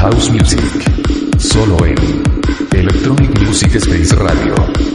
House Music. Solo en Electronic Music Space Radio.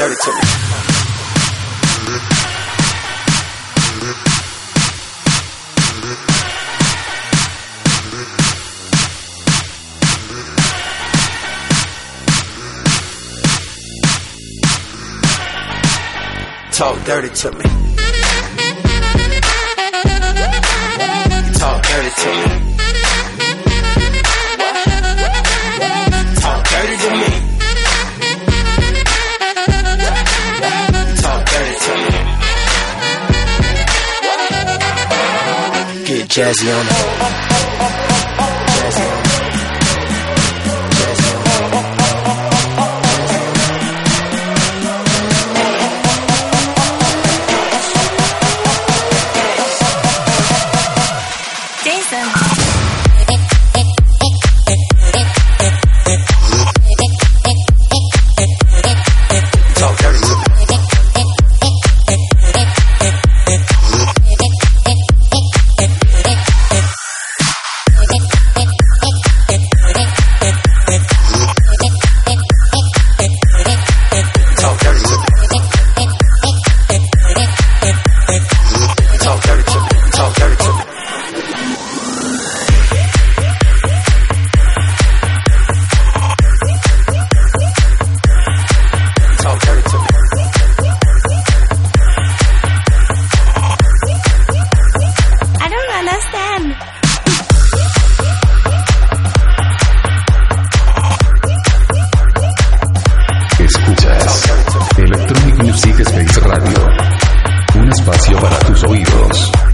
territory. Talk dirty to me. Talk dirty to me. Jazzy on it. Radio. Un espacio para tus oídos.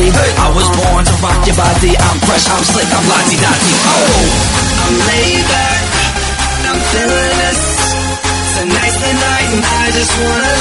body. Hey. I was born to rock your body. I'm fresh, I'm slick, I'm lazy dotty. Oh, I'm laid back, I'm feeling this. Tonight's the night, and I just wanna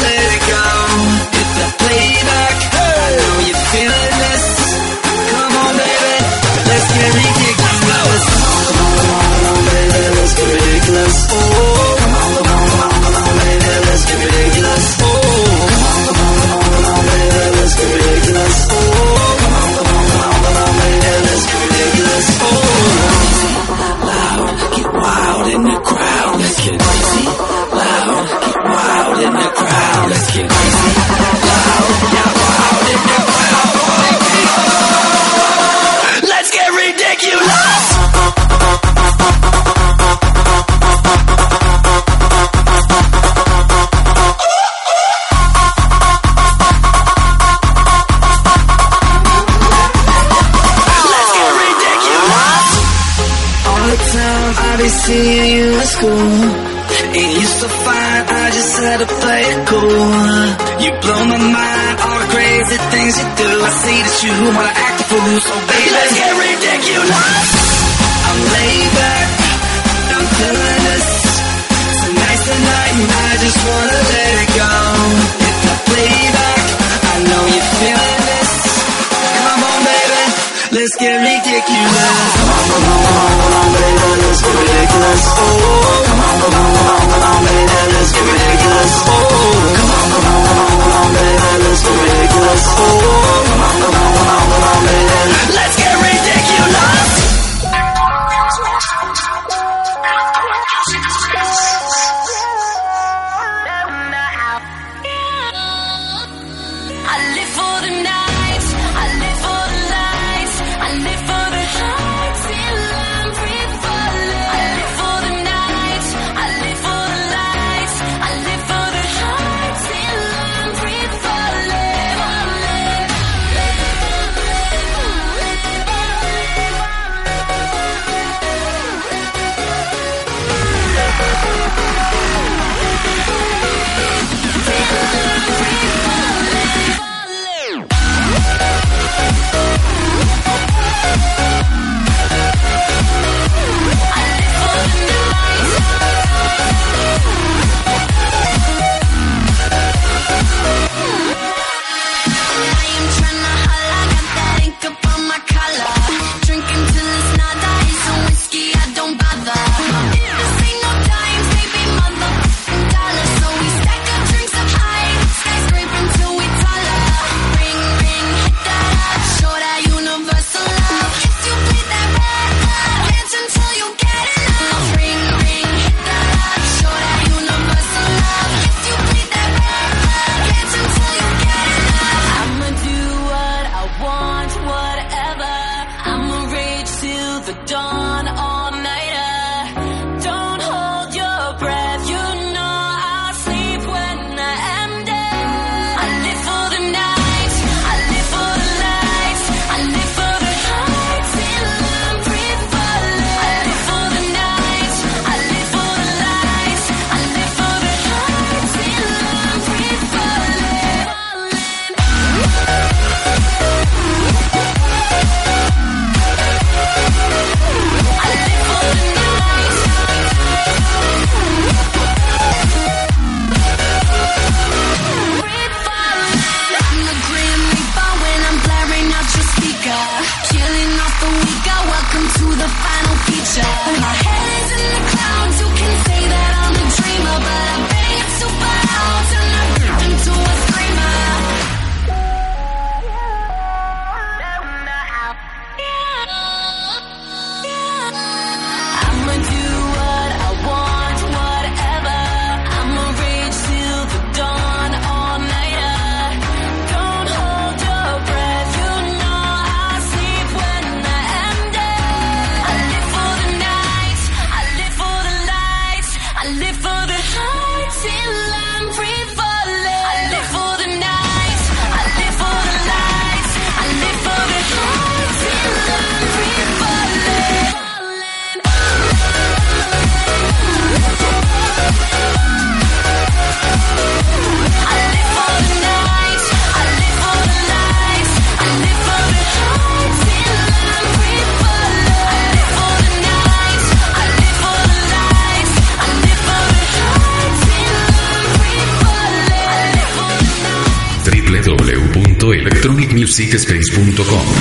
citespace.com.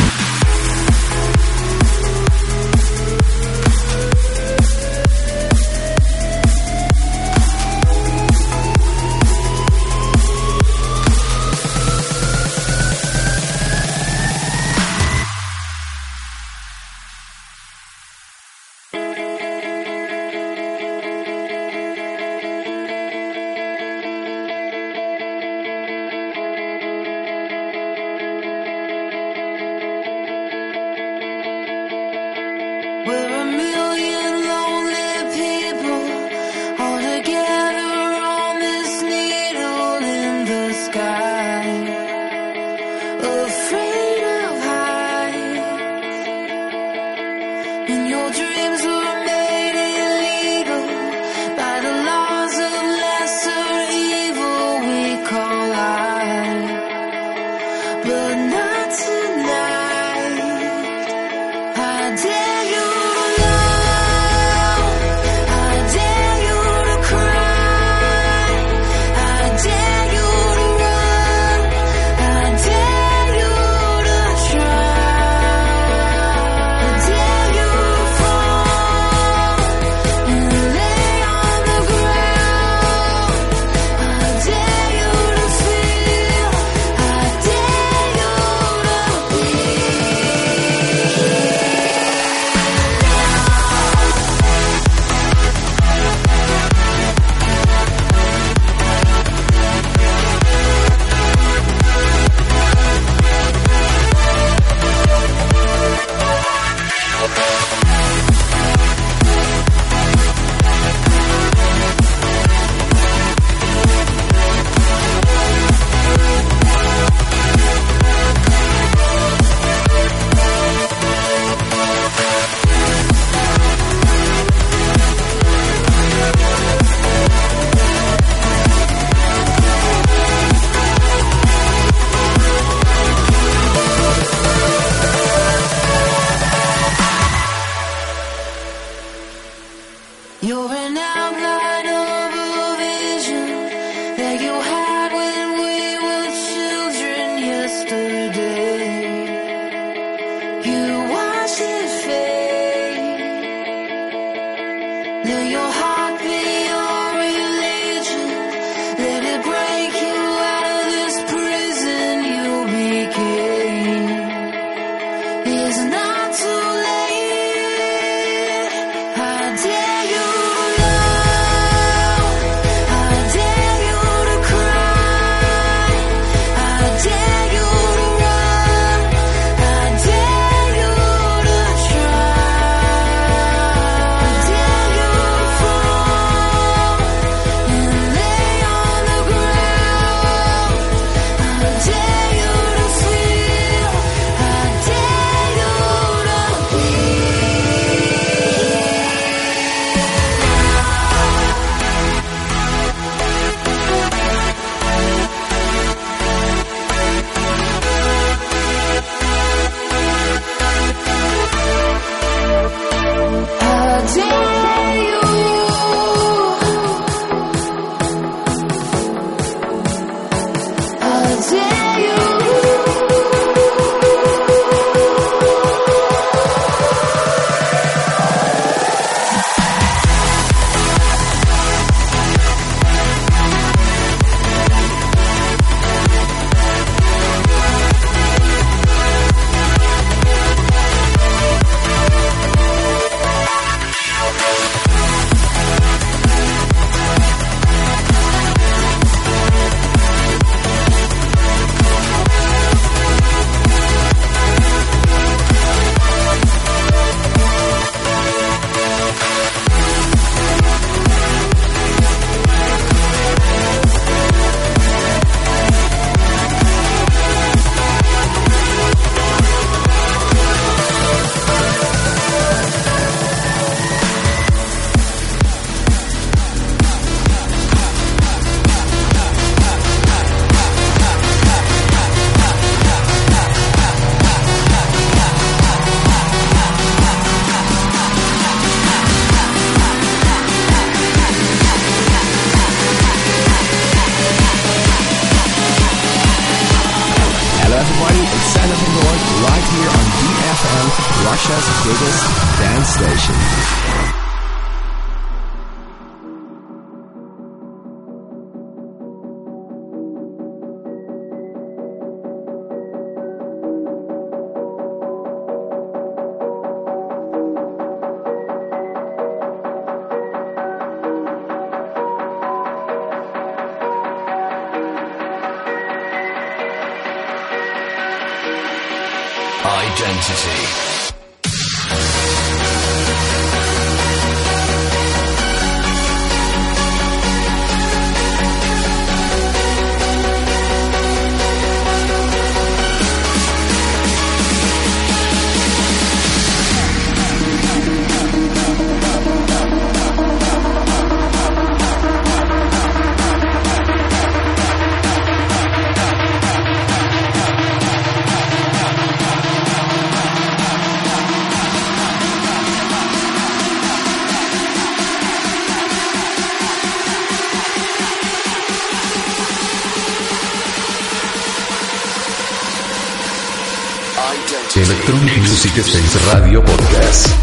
6 Radio Podcast.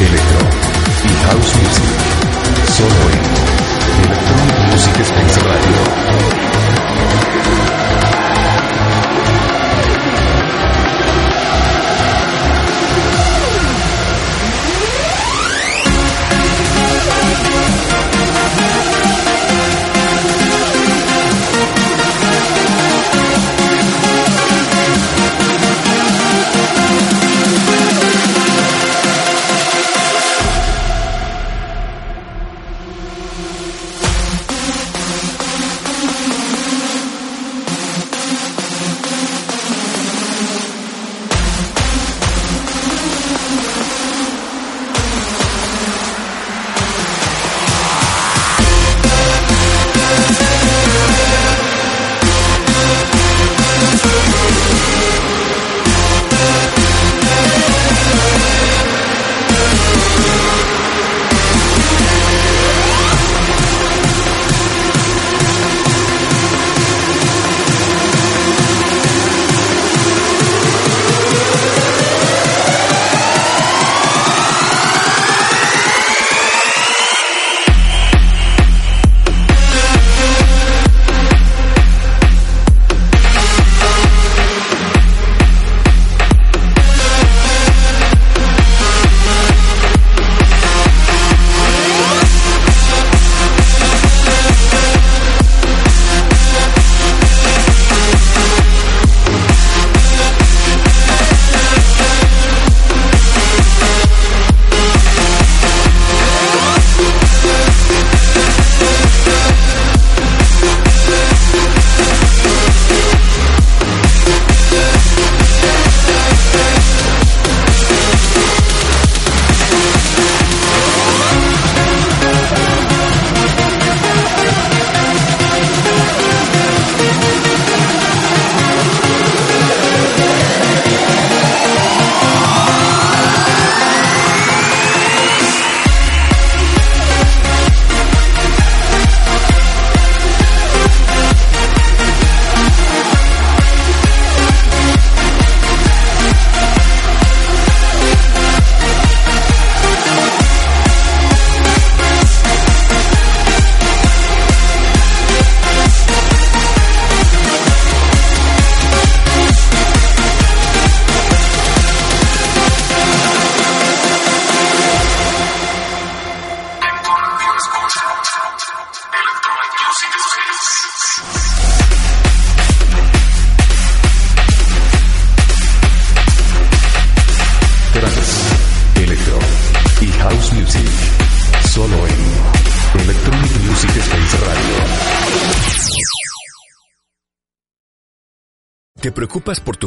Electro.